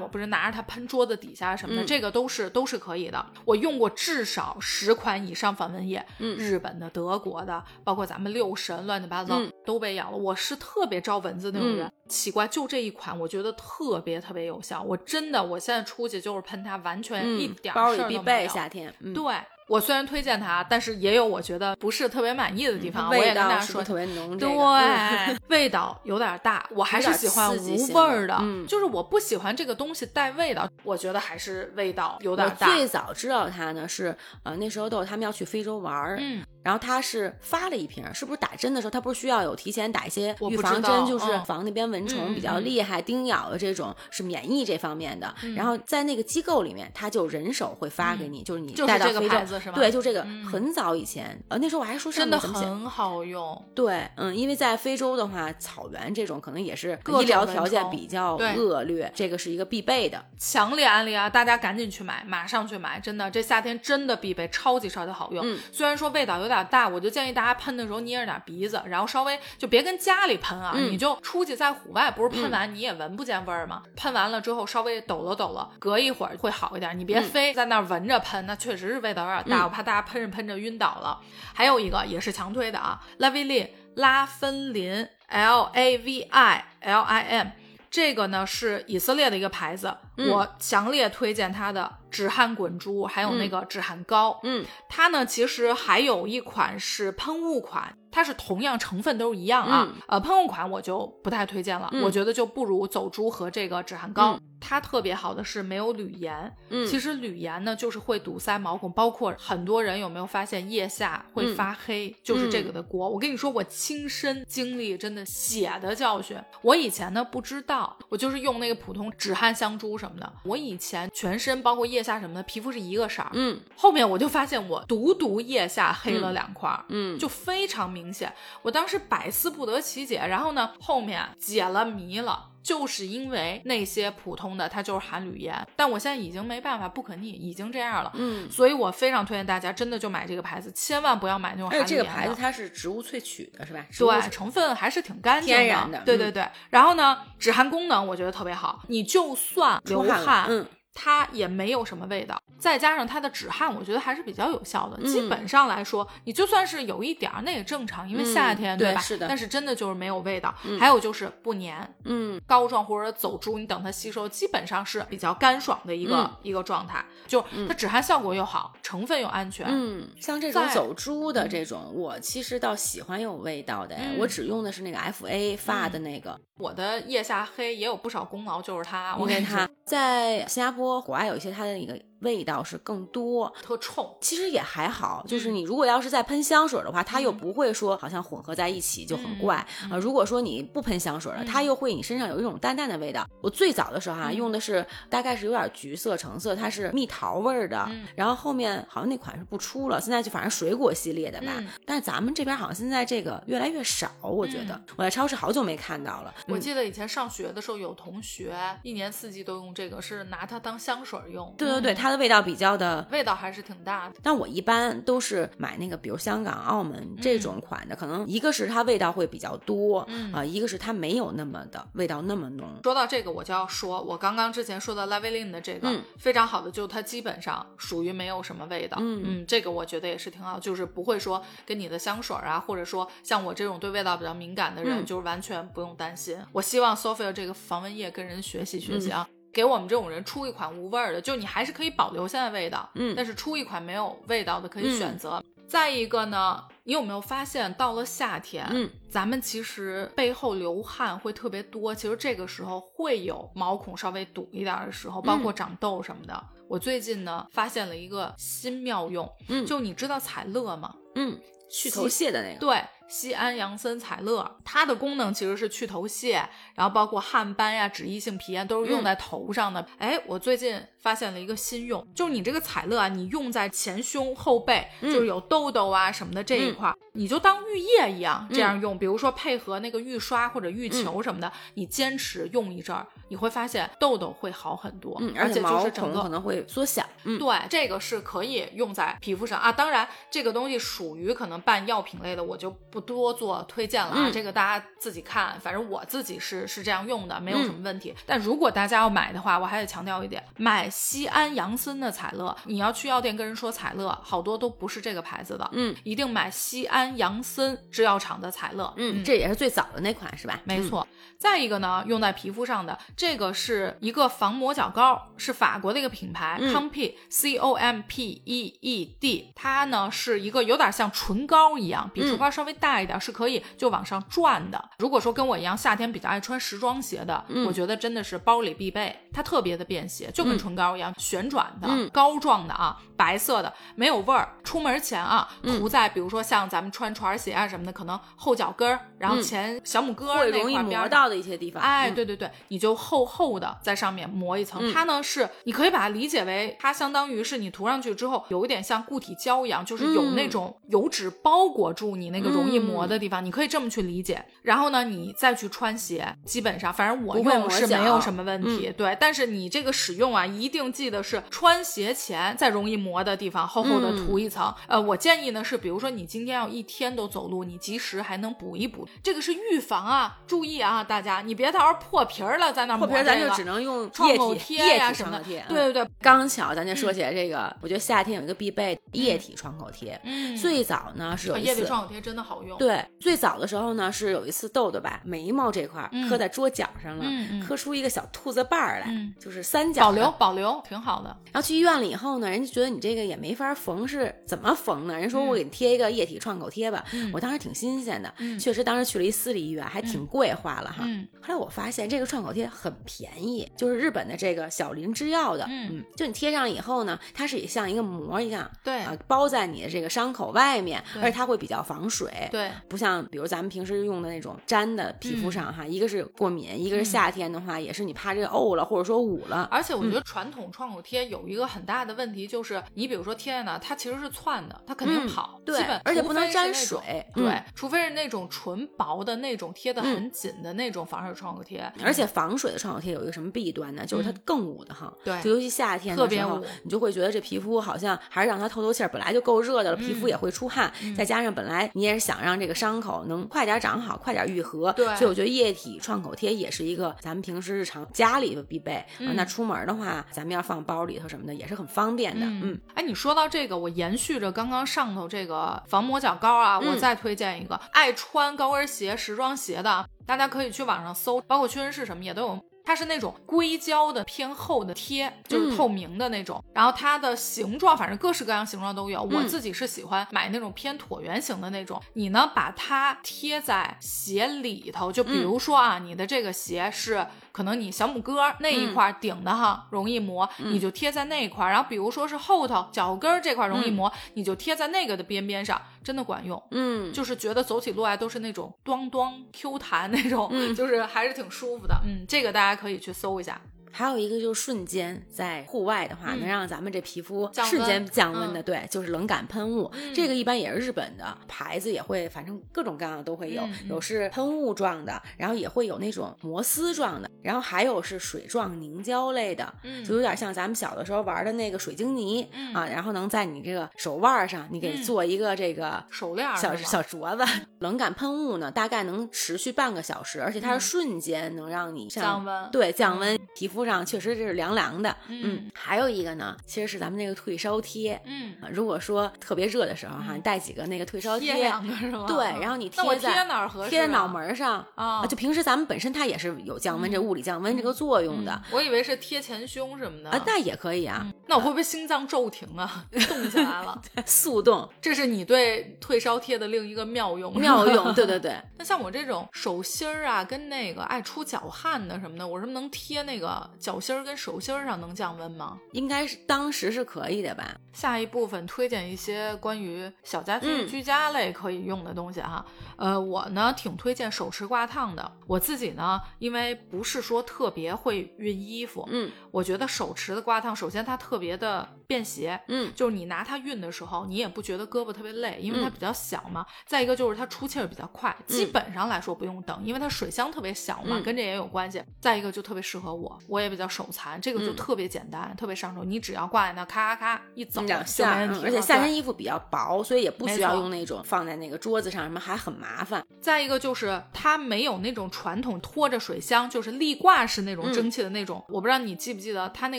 我不是拿着它喷桌子底下什么的，嗯这个都是都是可以的。我用过至少十款以上防蚊液，嗯日本的、德国的，包括咱们六神乱七八糟、嗯都被咬了。我是特别招蚊子那种人，奇怪，就这一款我觉得特别特别有效。我真的我现在出去就是喷它，完全一嗯，点事儿都没有。备夏天，嗯，对我虽然推荐它，但是也有我觉得不是特别满意的地方。我也味跟大家说道是不是，特别浓？这对，味道有点大，我还是喜欢无味儿的，嗯就是我不喜欢这个东西带味道，我觉得还是味道有点我大。最早知道它呢是呃那时候豆豆他们要去非洲玩儿，嗯，然后他是发了一瓶儿，是不是打针的时候他不是需要有提前打一些预防针，就是嗯防那边蚊虫嗯比较嗯厉害、叮咬的这种是免疫这方面的。然后在那个机构里面，他就人手会发给你，就是你带到非洲这对，就这个嗯很早以前，呃，那时候我还说真的。很好用。对，嗯，因为在非洲的话，草原这种可能也是各医疗条件比较恶劣，这个是一个必备的。强烈安利啊！大家赶紧去买，马上去买，真的，这夏天真的必备，超级超级好用。嗯虽然说味道有点大，我就建议大家喷的时候捏着点鼻子，然后稍微就别跟家里喷啊，嗯你就出去在户外，不是喷完你也闻不见味儿吗？喷完了之后稍微抖了抖了，隔一会儿会好一点。你别嗯非在那儿闻着喷，那确实是味道有点大，嗯我怕大家喷着喷着晕倒了。还有一个也是强推的啊，拉维利拉芬林 L A V I L I M。这个呢是以色列的一个牌子，嗯我强烈推荐它的止汗滚珠，还有那个止汗膏。嗯它呢其实还有一款是喷雾款，它是同样成分都是一样啊。嗯呃，喷雾款我就不太推荐了，嗯我觉得就不如走珠和这个止汗膏。嗯它特别好的是没有铝盐，嗯，其实铝盐呢，就是会堵塞毛孔，包括很多人有没有发现腋下会嗯发黑，就是这个的锅。我跟你说，我亲身经历，真的血的教训。我以前呢不知道，我就是用那个普通止汗香珠什么的。我以前全身包括腋下什么的皮肤是一个色儿，嗯后面我就发现我独独腋下黑了两块儿。嗯，就非常明显，我当时百思不得其解，然后呢，后面解了谜了。就是因为那些普通的它就是含铝盐，但我现在已经没办法，不可逆，已经这样了，嗯。所以我非常推荐大家真的就买这个牌子，千万不要买那种含铝盐的。个牌子它是植物萃取的，是吧？对，成分还是挺干净天然的嗯对对对。然后呢，止汗功能我觉得特别好，你就算流出汗嗯它也没有什么味道，再加上它的止汗，我觉得还是比较有效的。嗯基本上来说，你就算是有一点儿，那也正常，因为夏天、吧？对是的但是真的就是没有味道。还有就是不粘，嗯膏状或者走珠，你等它吸收，基本上是比较干爽的一个、嗯一个状态。就它止汗效果又好，成分又安全。嗯，像这种在走珠的这种，我其实倒喜欢有味道的，嗯我只用的是那个 F A 发的那个，我的腋下黑也有不少功劳，就是它，我因为跟你说它 在新加坡国外有一些它的那个味道是更多。特冲。其实也还好，就是嗯你如果要是在喷香水的话，它又不会说好像混合在一起就很怪啊、如果说你不喷香水了，它又会你身上有一种淡淡的味道。我最早的时候哈、嗯用的是大概是有点橘色、橙色，它是蜜桃味儿的，嗯然后后面好像那款是不出了，现在就反正水果系列的吧。嗯但是咱们这边好像现在这个越来越少，我觉得、嗯我在超市好久没看到了。嗯我记得以前上学的时候，有同学一年四季都用这个，是拿它当香水用。对对对，嗯它的味道比较的味道还是挺大的。但我一般都是买那个，比如香港、澳门这种款的，可能一个是它味道会比较多，啊、嗯一个是它没有那么的味道那么浓。说到这个，我就要说，我刚刚之前说的 l a v e l i n 的这个、嗯非常好的，就是它基本上属于没有什么味道。嗯这个我觉得也是挺好，就是不会说跟你的香水啊，或者说像我这种对味道比较敏感的人，嗯就是完全不用担心。我希望 Sophia 这个防蚊液跟人学习学嗯习啊。给我们这种人出一款无味儿的，就你还是可以保留现在味道，嗯但是出一款没有味道的可以选择。再一个呢，你有没有发现到了夏天，嗯，咱们其实背后流汗会特别多，其实这个时候会有毛孔稍微堵一点的时候，包括长痘什么的。我最近呢发现了一个新妙用，嗯就你知道彩乐吗？嗯，去头屑的那个，对，西安杨森采乐，它的功能其实是去头屑，然后包括汗斑呀、脂溢性皮炎都是用在头上的。哎、我最近发现了一个新用，就是你这个采乐啊，你用在前胸后背，就是有痘痘啊什么的这一块儿，你就当浴液一样这样用。比如说配合那个浴刷或者浴球什么的，你坚持用一阵儿，你会发现痘痘会好很多，嗯，而且就毛是整个孔可能会缩小，嗯，对，这个是可以用在皮肤上啊。当然，这个东西属于可能半药品类的，我就不多做推荐了啊。嗯这个大家自己看，反正我自己是是这样用的，没有嗯什么问题。但如果大家要买的话，我还得强调一点，买西安杨森的采乐，你要去药店跟人说采乐，好多都不是这个牌子的，嗯，一定买西安杨森制药厂的采乐，嗯，这也是最早的那款是吧？没错。再一个呢，用在皮肤上的这个是一个防磨脚膏，是法国的一个品牌、嗯 Compeed C O M P E E D，它呢是一个有点像唇膏一样，比唇膏稍微大一点，是可以就往上转的。如果说跟我一样夏天比较爱穿时装鞋的，嗯我觉得真的是包里必备。它特别的便携，就跟嗯唇膏一样，旋转的、嗯膏状的啊，白色的，没有味儿。出门前啊，嗯涂在比如说像咱们穿船鞋啊什么的，可能后脚跟儿，然后嗯前小拇哥儿那块边儿到的一些地方。哎，嗯，对对对，你就厚厚的在上面磨一层。嗯它呢是，你可以把它理解为，它相当于是你涂上去之后，有一点像固体胶一样，就是有那嗯种油脂包裹住你那个容易磨的地方，你可以这么去理解。然后呢，你再去穿鞋，基本上反正我不用是没有什么问题。对，但是你这个使用啊，一定记得是穿鞋前在容易磨的地方厚厚的嗯涂一层。呃，我建议呢是，比如说你今天要一天都走路，你及时还能补一补，这个是预防啊，注意啊，大家，你别到时候破皮儿了在那破皮儿咱就只能用创液体口贴液体呀什么的创口贴。嗯对对对，刚巧咱就说起来这个，我觉得夏天有一个必备液体创口贴。嗯，最早呢是有一啊液体次，创口贴真的好用。对，最早的时候呢是有一次豆豆把眉毛这块磕在桌角上了，磕出一个小兔子瓣儿来，嗯就是三角保留保留挺好的。然后去医院了以后呢，人家觉得你这个也没法缝，是怎么缝呢？人说我给你贴一个液体创口贴吧。嗯我当时挺新鲜的，嗯确实当时去了一私立医院，还挺贵，花了哈。嗯。后来我发现这个创口贴很便宜，就是日本的这个小林制药的，嗯。就你贴上以后呢，它是也像一个膜一样，对啊，包在你的这个伤口外面，而且它会比较防水。对，不像比如咱们平时用的那种粘的皮肤上哈，一个是过敏，一个是夏天的话，也是你怕这个沤了或者说捂了。而且我觉得传统创口贴有一个很大的问题，就是你比如说贴在那，它其实是窜的，它肯定嗯跑，对而且不能沾水对嗯，除非是那种纯薄的那种贴的很紧的那种防水创口贴，而且防水的创口贴有一个什么弊端呢？就是它嗯更捂得慌。对就尤其夏天的时候特别捂，你就会觉得这皮肤好像还是让它透透气儿，本来就够热的了，皮肤嗯也会出汗，再加上本来你也是想让这个伤口能快点长好，快点愈合，对所以我觉得液体创口贴也是一个咱们平时日常家里的必备。那出门的话，咱们要放包里头什么的，也是很方便的。嗯，哎，你说到这个，我延续着刚刚上头这个防磨脚膏啊，我嗯再推荐一个，爱穿高跟鞋、时装鞋的，大家可以去网上搜，包括屈臣氏什么也都有。它是那种硅胶的偏厚的贴，就是嗯透明的那种。然后它的形状，反正各式各样形状都有。我嗯自己是喜欢买那种偏椭圆形的那种。你呢，把它贴在鞋里头，就比嗯如说啊，你的这个鞋是可能你小拇哥那一块儿顶的哈，容易磨，你就贴在那一块儿。然后比如说是后头脚后跟儿这块儿容易磨，你就贴在那个的边边上，真的管用。嗯，就是觉得走起路来都是那种咚咚 Q 弹那种，嗯就是还是挺舒服的。嗯，这个大家可以去搜一下。还有一个就是瞬间在户外的话，嗯。能让咱们这皮肤瞬间降温的，嗯对，就是冷感喷雾。嗯。这个一般也是日本的牌子，也会，反正各种各样的都会有，有是喷雾状的，然后也会有那种摩丝状的，然后还有是水状凝胶类的，嗯。就有点像咱们小的时候玩的那个水晶泥、嗯。啊，然后能在你这个手腕上，你给嗯做一个这个。手链儿小小镯子，冷感喷雾呢，大概能持续半个小时，而且它是嗯。瞬间能让你降温。对降温，嗯。皮肤上确实这是凉凉的。嗯还有一个呢，其实是咱们那个退烧贴。嗯，啊如果说特别热的时候哈，嗯你带几个那个退烧贴两个是吗？对，然后你那我在贴哪儿合适啊？贴在脑门儿上啊就平时咱们本身它也是有降温，嗯这物理降温这个作用的嗯我以为是贴前胸什么的啊，那也可以啊，那我会不会心脏骤停啊？动起来了？速冻这是你对退烧贴的另一个妙用，妙用，对对。对对，那像我这种手心儿啊，跟那个爱出脚汗的什么的，我是不是能贴那个脚心儿跟手心儿上能降温吗？应该是当时是可以的吧？下一部分推荐一些关于小家居、嗯居家类可以用的东西哈。呃，我呢挺推荐手持挂烫的。我自己呢，因为不是说特别会熨衣服，嗯我觉得手持的挂烫，首先它特别的便携，嗯就是你拿它熨的时候，你也不觉得胳膊特别累，因为它嗯比较小嘛。再一个就是它出气儿比较快，基本上来说不用等，因为它水箱特别小嘛，嗯跟这也有关系。再一个就特别适合我，我也比较手残，这个就嗯特别简单，特别上手，你只要挂在那，咔咔咔一走两就下，没问题了。嗯而且夏对天衣服比较薄，所以也不需要用那种放在那个桌子上，什么还很麻烦。再一个就是它没有那种传统拖着水箱，就是立挂式那种嗯蒸汽的那种。我不知道你记不记得，它那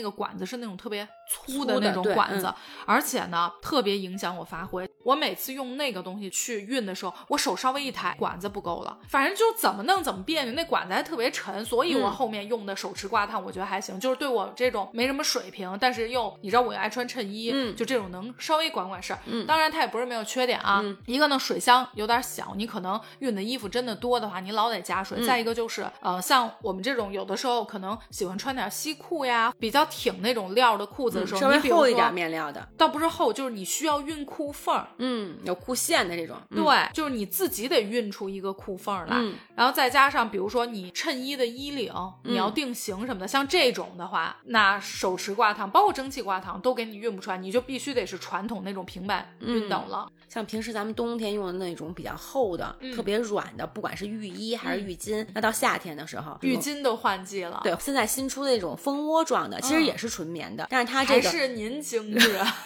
个管子是那种特别粗粗的的那种管子，嗯而且呢特别影响我发挥。我每次用那个东西去熨的时候，我手稍微一抬，管子不够了，反正就怎么弄怎么别扭，那管子还特别沉，所以我后面用的手持挂烫，我觉得还行，就是对我这种没什么水平，但是又你知道我又爱穿衬衣，嗯就这种能稍微管管事儿。嗯当然它也不是没有缺点啊，嗯一个呢水箱有点小，你可能熨的衣服真的多的话，你老得加水。嗯再一个就是呃，像我们这种有的时候可能喜欢穿点西裤呀，比较挺那种料的裤子的时候，嗯稍微厚一点说面料的，倒不是厚，就是你需要熨裤缝儿。嗯，有裤线的这种，嗯，对，就是你自己得熨出一个裤缝儿来，嗯然后再加上比如说你衬衣的衣领，你要嗯定型什么的，像这种的话，那手持挂烫，包括蒸汽挂烫都给你熨不出来，你就必须得是传统那种平板熨斗了。像平时咱们冬天用的那种比较厚的、嗯特别软的，不管是浴衣还是浴巾，那到夏天的时候，浴巾都换季了，，对，现在新出的那种蜂窝状的，其实嗯也是纯棉的，但是它这还个是您精致。啊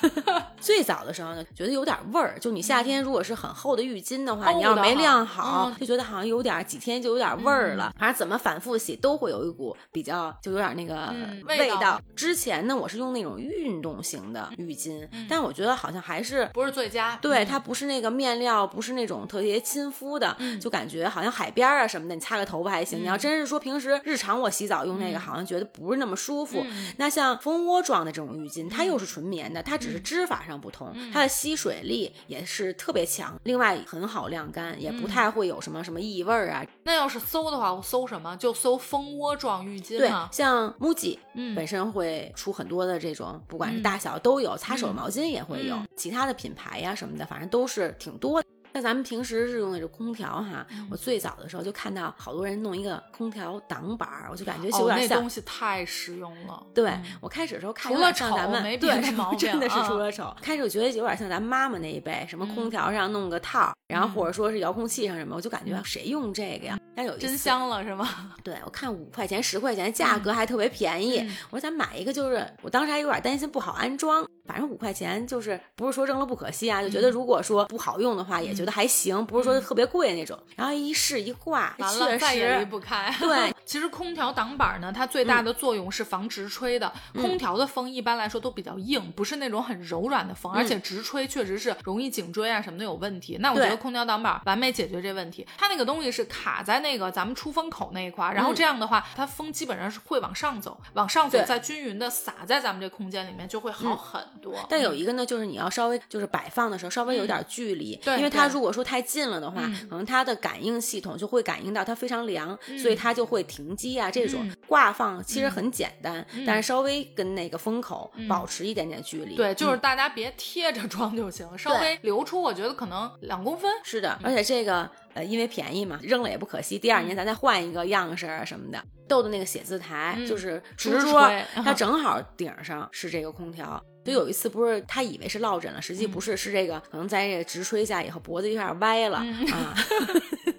最早的时候呢，觉得有点味儿。就你夏天如果是很厚的浴巾的话，厚你要是没晾好，嗯就觉得好像有点几天就有点味儿了。反正怎么反复洗都会有一股比较就有点那个嗯味味道之前呢，我是用那种运动型的浴巾，但我觉得好像还是不是最佳，对，嗯它不是那个面料，不是那种特别亲肤的，嗯就感觉好像海边儿啊什么的，你擦个头发还行。你要真是说平时日常我洗澡用那个，好像觉得不是那么舒服。嗯那像蜂窝状的这种浴巾，它又是纯棉的，它只嗯是织法上不同，它的吸水力也是特别强，另外很好晾干，也嗯不太会有什么什么异味儿啊。那要是搜的话，我搜什么？就搜蜂窝状浴巾对，。像 MUJI 嗯本身会出很多的这种，不管是嗯大小都有，擦手毛巾也会有，嗯其他的品牌呀什么的，反正都是挺多的。像咱们平时是用的这空调哈，嗯我最早的时候就看到好多人弄一个空调挡板儿，我就感觉有，点像。那东西太实用了。对、嗯我开始的时候看有点像咱们没对 真的是嗯除了丑。开始我觉得有点像咱妈妈那一辈，什么空调上弄个套儿，然后嗯或者说是遥控器上什么，我就感觉谁用这个呀？但有真香了是吗？对，我看五块钱、十块钱，价格还特别便宜。嗯我说咱买一个，就是我当时还有点担心不好安装，反正五块钱就是不是说扔了不可惜啊，就嗯觉得如果说不好用的话，也觉得还行，不是说特别贵那种。然后一试一挂，完了，确再也离实。不开。对，其实空调挡板呢，它最大的作用是防直吹的。空调的风一般来说都比较硬，不是那种很柔软的风，而且直吹确实是容易颈椎啊什么的有问题。那我觉得空调挡板完美解决这问题。它那个东西是卡在那个咱们出风口那一块儿，然后嗯这样的话，它风基本上是会往上走，往上走再均匀的洒在咱们这空间里面，就会好很多。但有一个呢，就是你要稍微就是摆放的时候稍微有点距离，嗯对因为它如果说太近了的话，嗯可能它的感应系统就会感应到它非常凉，所以它就会停机啊。这种嗯挂放其实很简单，但是稍微跟那个风口嗯保持一点点距离。对，就是嗯大家别贴着装就行，稍微留出，我觉得可能两公分。是的，而且这个呃，因为便宜嘛，扔了也不可惜。第二年咱再换一个样式啊什么的。豆豆那个写字台、嗯就是直书桌，它正好顶上是这个空调。就有一次不是他以为是落枕了，实嗯际不是，是这个可能在这个直吹下以后脖子有点歪了、嗯。啊，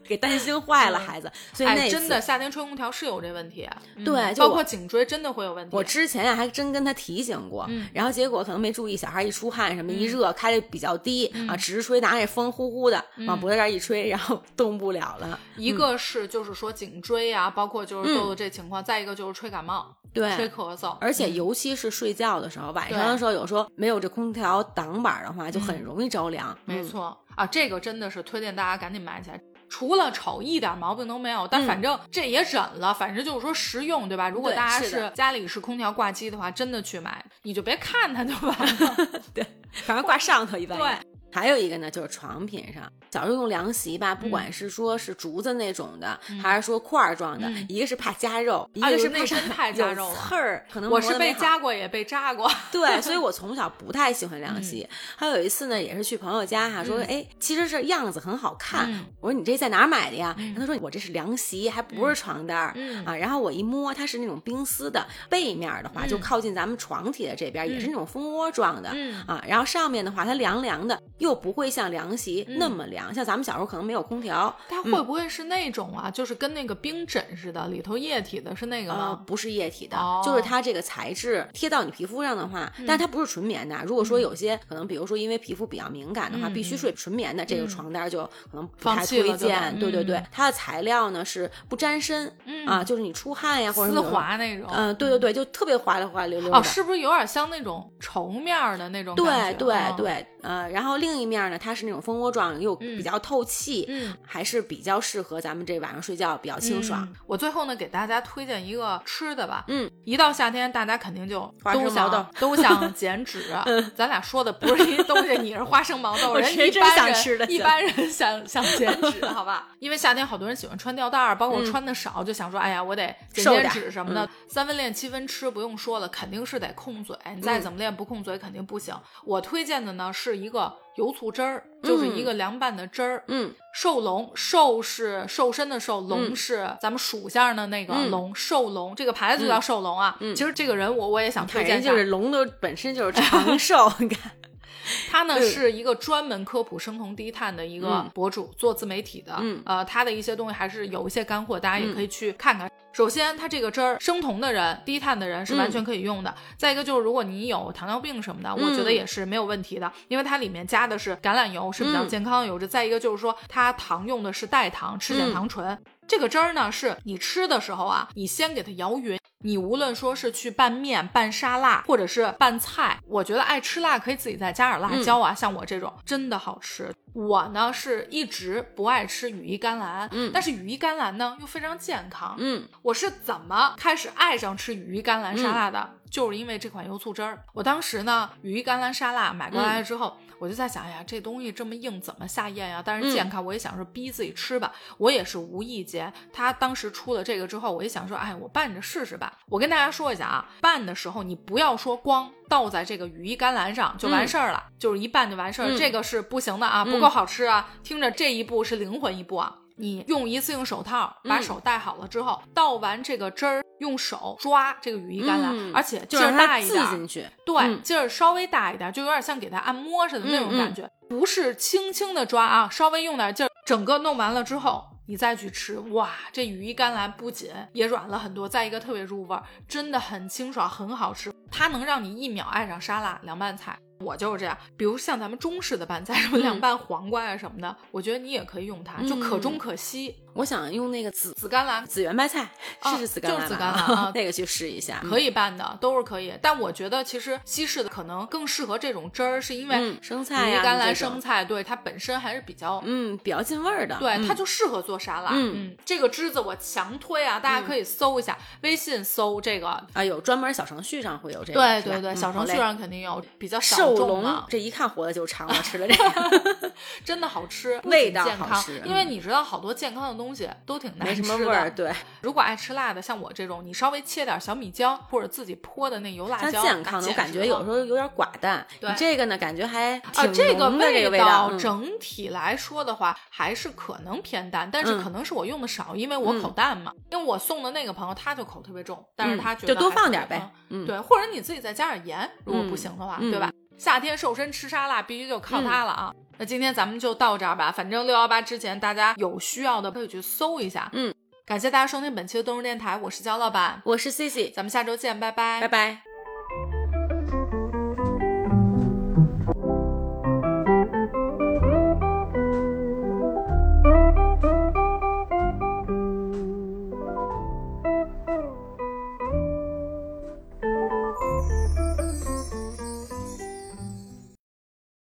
给担心坏了孩子。所以那哎，真的，夏天吹空调是有这问题，嗯对就包括颈椎真的会有问题。我之前呀还真跟他提醒过，嗯然后结果可能没注意，小孩一出汗什么一热，开的比较低、啊，直吹拿着风呼呼的往脖子这儿一吹，然后动不了了。一个是就是说颈椎啊，包括就是嗯豆豆这情况，再一个就是吹感冒、对，吹咳嗽，而且尤其是睡觉的时候，晚上对的时候，有时候没有这空调挡板的话，就很容易着凉。没嗯，错啊，这个真的是推荐大家赶紧买起来。除了丑一点毛病都没有，但嗯反正这也忍了，反正就是说实用，对吧？如果大家是家里是空调挂机的话，真的去买，你就别看它就完了。对反正挂上头一般。对。还有一个呢，就是床品上，小时候用凉席吧，不嗯管是说是竹子那种的，还是说块儿状的，嗯一个是怕夹肉，一个是怕那真 太夹肉有刺儿，可能我是被夹过，也被扎过。对，所以我从小不太喜欢凉席。还有一次呢，也是去朋友家哈，说嗯哎，其实是样子很好看。嗯我说你这在哪儿买的呀？然后他说我这是凉席，还不是床单儿、嗯啊。然后我一摸，它是那种冰丝的，背面的话就嗯靠近咱们床体的这边，也是那种蜂窝状的。嗯啊，然后上面的话它凉凉的，又不会像凉席嗯那么凉，像咱们小时候可能没有空调，它会不会是那种啊？就是跟那个冰枕似的，里头液体的是那个呃，吗？不是液体的，哦就是它这个材质贴到你皮肤上的话，但是它不是纯棉的。如果说有些可能，比如说因为皮肤比较敏感的话，嗯必须睡纯棉的，这个嗯床单就可能不太推荐。对对对嗯，它的材料呢是不沾身嗯啊，就是你出汗呀或者丝。滑那种。嗯，对对对，就特别滑溜滑溜溜哦，的。是不是有点像那种绸面儿的那种对？对嗯对，呃，然后另一面呢，它是那种蜂窝状，又比较透气，嗯，还是比较适合咱们这晚上睡觉比较清爽。嗯我最后呢，给大家推荐一个吃的吧。嗯，一到夏天，大家肯定就都想都想减脂。咱俩说的不是一东西，你是花生毛豆，人一般人想吃的一般人想想减脂，好吧？因为夏天好多人喜欢穿吊带儿，包括穿的少，就想说，哎呀，我得减减脂什么的。三分练七分吃，不用说了，肯定是得控嘴。你再嗯怎么练不控嘴，肯定不行。我推荐的呢是一个油醋汁儿，就是一个凉拌的汁儿。嗯瘦龙，瘦是瘦身的瘦，龙嗯是咱们属相的那个嗯龙，瘦龙这个牌子就叫瘦龙啊。嗯其实这个人我我也想推荐一下，就是龙的本身就是 长寿，你看，他呢嗯是一个专门科普生酮低碳的一个嗯博主，做自媒体的。嗯呃，他的一些东西还是有一些干货，大家也可以去看看。首先，它这个汁儿生酮的人、低碳的人是完全可以用的。再一个就是，如果你有糖尿病什么的，我觉得嗯也是没有问题的，因为它里面加的是橄榄油，是比较嗯健康的油脂。再一个就是说，它糖用的是代糖，赤藓糖醇。这个汁儿呢，是你吃的时候啊，你先给它摇匀。你无论说是去拌面、拌沙拉，或者是拌菜，我觉得爱吃辣可以自己再加点辣椒啊。像我这种真的好吃。我呢是一直不爱吃羽衣甘蓝，嗯但是羽衣甘蓝呢又非常健康。嗯我是怎么开始爱上吃羽衣甘蓝沙拉的？就是因为这款油醋汁儿。我当时呢，羽衣甘蓝沙拉买过来了之后，我就在想，哎呀，这东西这么硬，怎么下咽呀？但是健康，我也想说逼自己吃吧。我也是无意间，他当时出了这个之后，我一想说，哎，我拌着试试吧。我跟大家说一下啊，拌的时候你不要说光倒在这个羽衣甘蓝上就完事儿了，就是一拌就完事儿，嗯这个是不行的啊，嗯不够好吃啊。听着这一步是灵魂一步啊。你用一次性手套把嗯手戴好了之后，倒完这个汁儿，用手抓这个羽衣甘蓝，嗯而且劲儿大一点儿，进去，对，嗯劲儿稍微大一点，就有点像给它按摩似的那种感觉，不是轻轻的抓啊，稍微用点劲儿，整个弄完了之后。你再去吃，哇，这羽衣甘蓝不仅也软了很多，再一个特别入味儿，真的很清爽，很好吃。它能让你一秒爱上沙拉、凉拌菜。我就是这样，比如像咱们中式的拌菜，什么凉拌黄瓜呀、什么的，我觉得你也可以用它，就可中可西。我想用那个紫紫甘蓝紫圆白菜，啊是是紫甘蓝吧，就是紫甘蓝啊 那个去试一下，可以拌的，都是可以。但我觉得其实西式的可能更适合这种汁儿，是因为嗯，生菜呀，衣甘蓝生菜，对它本身还是比较。嗯，比较进味儿的，对，嗯它就适合做沙拉。嗯这个汁子我强推啊，大家可以搜一下，微信搜这个。啊，有专门小程序上会有这个，对对对，嗯小程序上肯定有，比较小众嘛，这一看活的就长了，吃了这 个真的好吃，味道健康好吃。因为你知道，好多健康的东西都挺难没吃的。什么味儿，对，如果爱吃辣的，像我这种，你稍微切点小米椒或者自己泼的那油辣椒，健康的，我感觉有时候。有点寡淡。对你这个呢，感觉还啊，挺这个味道嗯整体来说的话，还是可能偏淡，但是嗯可能是我用的少，因为我口淡嘛。因为我送的那个朋友他就口特别重，但是嗯他觉得就多放点呗对，或者你自己再加点盐，如果不嗯行的话，嗯对吧？夏天瘦身吃沙拉必须就靠它了啊！那今天咱们就到这儿吧，反正六幺八之前大家有需要的可以去搜一下。嗯，感谢大家收听本期的动物电台，我是焦老板，我是 C C，咱们下周见，拜拜，拜拜。